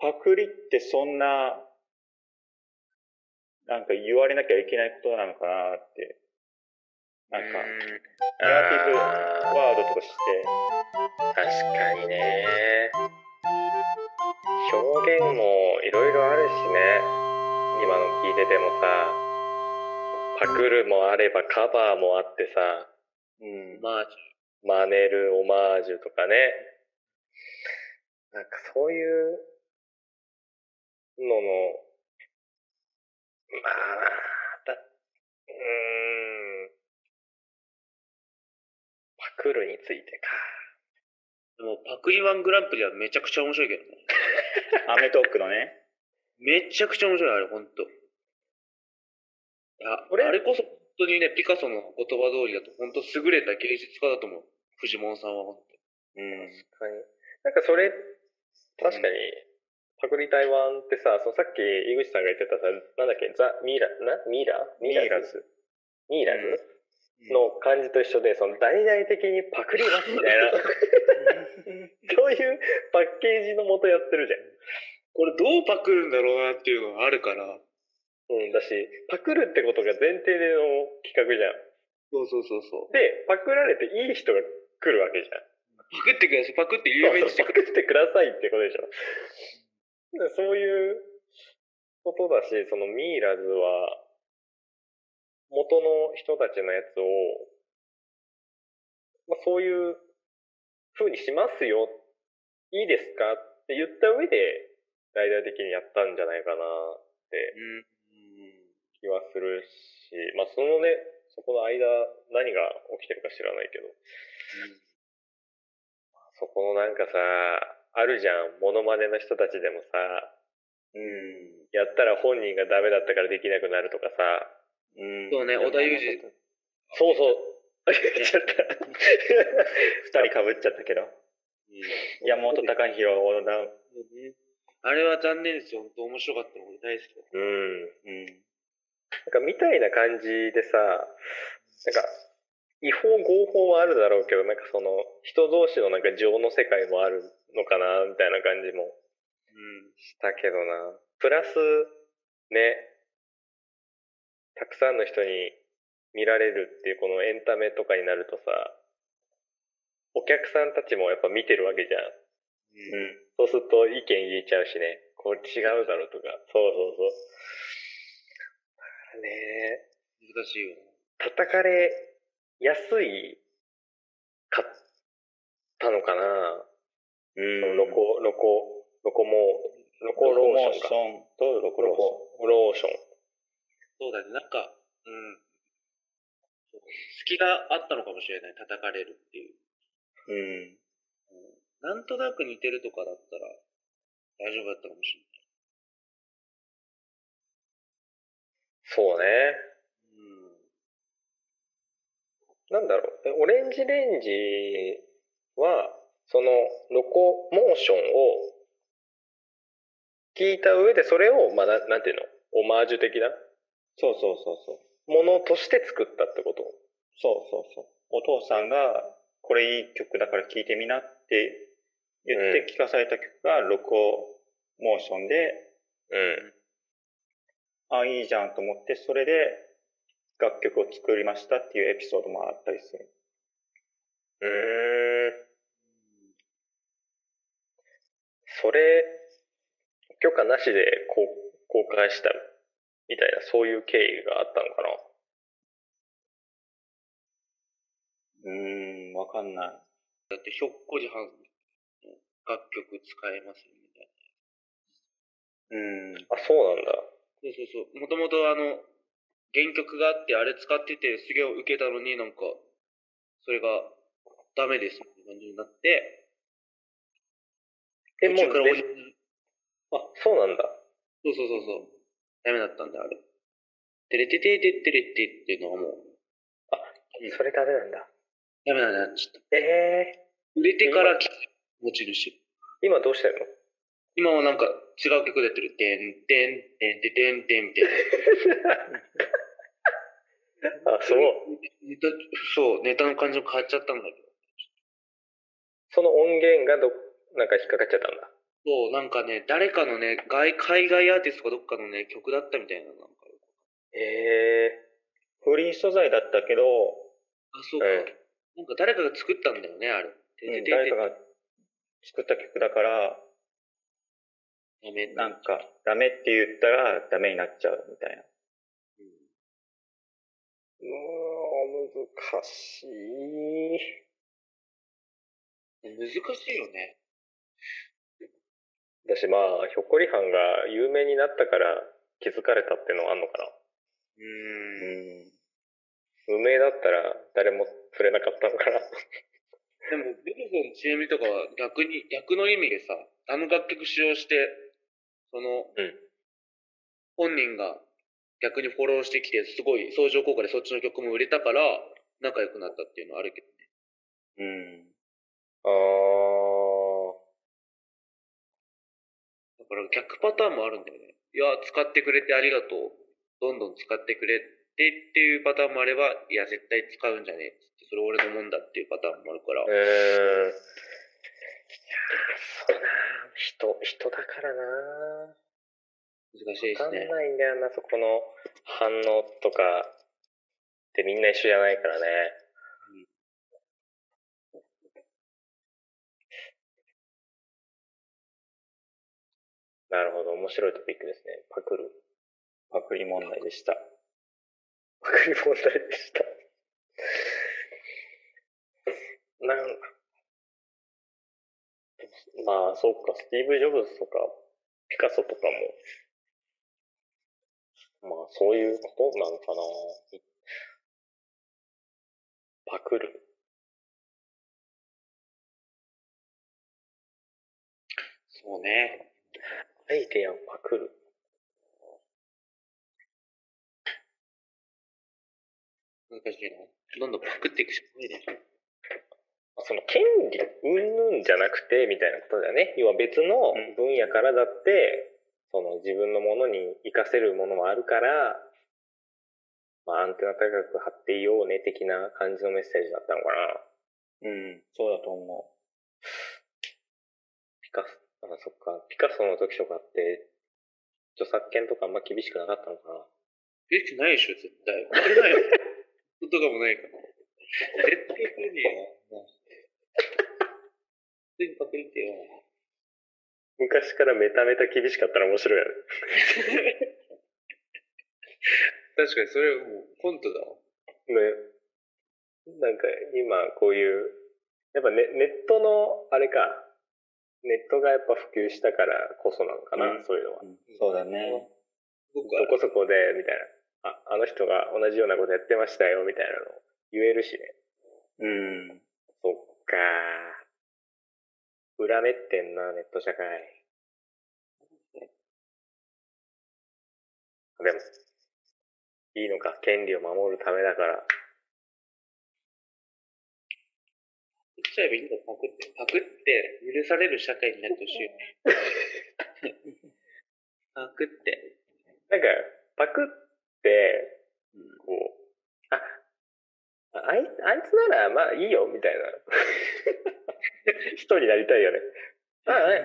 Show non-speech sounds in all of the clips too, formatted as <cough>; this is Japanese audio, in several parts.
パクリってそんな、なんか言われなきゃいけないことなのかなって。なんか、ネガティブワードとして、確かにね。表現もいろいろあるしね。今の聞いててもさ。パクるもあればカバーもあってさ。うん。まあ、真似るオマージュとかね。なんかそういうののまあだうーんパクるについてかでもパクリワングランプリはめちゃくちゃ面白いけどね。<laughs> アメトークのね。めちゃくちゃ面白い、あれ、ほんと。いや、俺？あれこそ本当にね、ピカソの言葉通りだと、本当優れた芸術家だと思う。フジモンさんは本うん。確かに。なんかそれ、確かに、パクリ台湾ってさ、そのさっき井口さんが言ってたさ、なんだっけ、ザ・ミーラ、なミーラミイラズ？ミーラズ、当。の感じと一緒で、その大々的にパクりますみたいな、<laughs> <laughs> そういうパッケージのもとやってるじゃん。これどうパクるんだろうなっていうのがあるから。うん、だし、パクるってことが前提での企画じゃん。そうそうそうそう。で、パクられていい人が来るわけじゃん。パクってください、パクって有名にしてくれ。パクってくださいってことでしょ。でそういうことだし、そのミイラズは、元の人たちのやつを、まあ、そういう風にしますよ、いいですか？って言った上で、大々的にやったんじゃないかなってうん。気はするし、まあそのね、そこの間何が起きてるか知らないけど、そこのなんかさ、あるじゃん、モノマネの人たちでもさ、うん。やったら本人がダメだったからできなくなるとかさ、うん。そうね織田裕二そうそう。言っちゃった。二人被っちゃったけど。山本隆弘、小田。あれは残念ですよ。本当面白かったの。俺大好きだ。うん。うん。なんかみたいな感じでさ、なんか、違法合法はあるだろうけど、なんかその、人同士のなんか情の世界もあるのかな、みたいな感じもうん。したけどな。プラス、ね、たくさんの人に見られるっていうこのエンタメとかになるとさ、お客さんたちもやっぱ見てるわけじゃん。うん。そうすると意見言えちゃうしね。これ違うだろうとか。そうそうそう。ねえ。難しいよ。叩かれやすいかったのかな、うん。そのロコ、ロコ、ロコモ、ロコロコモーシローションとロコロローション。コ、ローション。そうだね。なんか、うん。隙があったのかもしれない。叩かれるっていう。うん。なんとなく似てるとかだったら大丈夫だったかもしれない。そうね。なんだろう。えオレンジレンジは、その、ロコモーションを聞いた上で、それを、まあ、ななんていうの？オマージュ的な？そうそうそうそう。ものとして作ったってこと？そうそうそう。お父さんが、これいい曲だから聴いてみなって言って聴かされた曲が、ロコモーションで、うん。あ、いいじゃんと思って、それで楽曲を作りましたっていうエピソードもあったりする。うーん。それ、許可なしで公公開したみたいな、そういう経緯があったのかな？うーん、わかんない。だって、ひょっこりはんの楽曲使えますよみたいな。うん。あ、そうなんだ。そうそうそう。もともとあの、原曲があって、あれ使ってて、すげえ受けたのになんか、それがダメですみたいな感じになって、え、もうあ、そうなんだ。そうそうそうそう。ダメだったんだ、あれ。テレテテテテレテっていうのはもう、それダメなんだ。ダメなんだ、ちょっと。ええ売れてから持ち主。今どうしてんの？今はなんか違う曲でやってる。てんてんてんてんてんてんみたいな。<laughs> あ、そう。ネタそう、ネタの感じも変わっちゃったんだけど。その音源がど、なんか引っかかっちゃったんだ。そう、なんかね、誰かのね、外海外アーティストかどっかのね、曲だったみたいな。なんかええフリー素材だったけど、あ、そうか。えなんか誰かが作ったんだよね、あれ。てうん誰かが作った曲だから、ダメなんか、ダメって言ったらダメになっちゃうみたいな。うーん、難しい。難しいよね。だしまあ、ひょっこりはんが有名になったから気づかれたってのはあんのかな？うーん。うん。無名だったら誰も触れなかったのかな？でも、ビルソンちなみとかは逆に、逆の意味でさ、あの楽曲使用して、その、うん本人が逆にフォローしてきて、すごい相乗効果でそっちの曲も売れたから、仲良くなったっていうのはあるけどね。うん。あー。だから逆パターンもあるんだよね。いや、使ってくれてありがとう。どんどん使ってくれてっていうパターンもあれば、いや、絶対使うんじゃねえそれ俺のもんだっていうパターンもあるから。うーん。いやーそうな人、人だからな難しいですね。わかんないんだよな、そこの反応とかってみんな一緒じゃないからね。なるほど、面白いトピックですね。パクる。パクリ問題でした。パクリ問題でした。なんまあ、そうか、スティーブ・ジョブズとか、ピカソとかも、まあ、そういうことなのかな。パクる。そうね。アイデアをパクる。難しいな。どんどんパクっていくしかないでしょ。その権利、うんぬんじゃなくて、みたいなことだよね。要は別の分野からだって、その自分のものに活かせるものもあるから、まあアンテナ高く張っていようね、的な感じのメッセージだったのかな。うん、そうだと思ピカソ、あ、そっか、ピカソの時とかって、著作権とかあんま厳しくなかったのかな。えってないでしょ、絶対。ないよ。<laughs> ことかもないから。絶対来るねえよ。全部パクリてよ。昔からメタメタ厳しかったら面白いよね。<laughs> 確かにそれもうコントだわ。ね。なんか今こういう、やっぱネネットのあれか、ネットがやっぱ普及したからこそなのかな、うんそういうのは。う。そうだね。僕はそこそこで、みたいな。あ、あの人が同じようなことやってましたよ、みたいなのを言えるしね。うん。そっか裏目ってんな、ネット社会。でも、いいのか、権利を守るためだから。言っちゃえばいいんだよ、パクって。パクって許される社会になってほしいよね。<laughs> パクって。なんか、パクって、こう、あ、あいあいつならまあいいよ、みたいな。人になりたいよね。あ、え、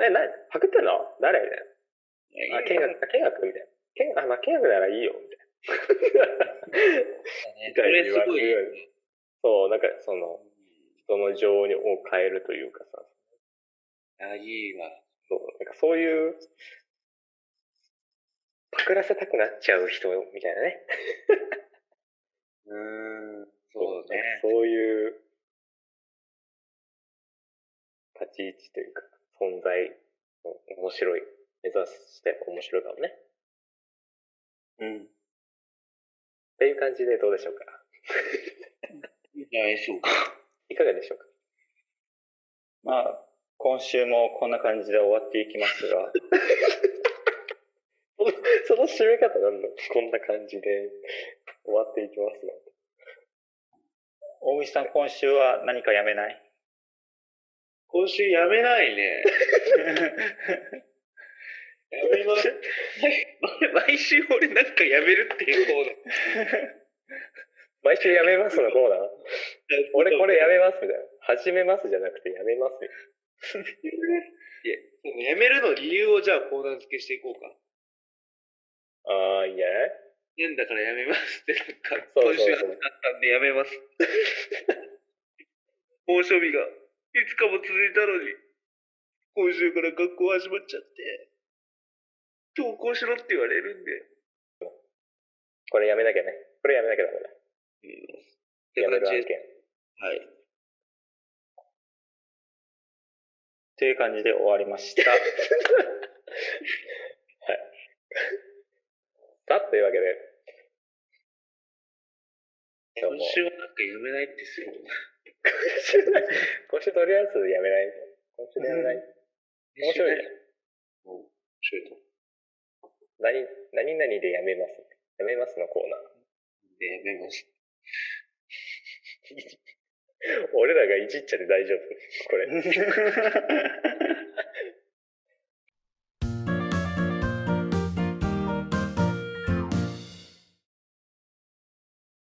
え、え、な、パクってんの？誰？みたいな。あ、見学、あ見学？みたいな。見あ、まあ見学ならいいよ、みたいな。<laughs> それすごい。そう、なんかその、人の情を変えるというかさ、あ、いいわ。そう、なんかそういう、パクらせたくなっちゃう人みたいなね。うーん、そうね。そういう立ち位置というか、存在の面白い、目指して面白いかもね。うん。っていう感じでどうでしょうか？いいんじゃないでしょうか。いかがでしょうか？まあ、今週もこんな感じで終わっていきますが、<laughs> そのその締め方なんだこんな感じで終わっていきますが。大口さん今週は何かやめない？今週やめないね。<laughs> やめます。毎週俺なんかやめるっていう方だ。毎週やめますのコーナー？<laughs> 俺これやめますみたいな。始めますじゃなくてやめますよ。いや、やめるの理由をじゃあコーナー付けしていこうか。ああ、いいんじゃない？年だからやめますって、なんか、そうそうそう今週暑かったんでやめます。<laughs> 猛暑日がいつかも続いたのに、今週から学校始まっちゃって、登校しろって言われるんで。これやめなきゃね。これやめなきゃダメだ。ってやめる。案件。はい。という感じで終わりました。<laughs> さあ、というわけで、今週はなんかやめないってする。<laughs> 今週とりあえずやめない。今週でやめない。面白いね。うん。面白いと思何、何々でやめます。やめますのコーナー。うんで、やめます。<laughs> 俺らがいじっちゃって大丈夫？これ。<laughs>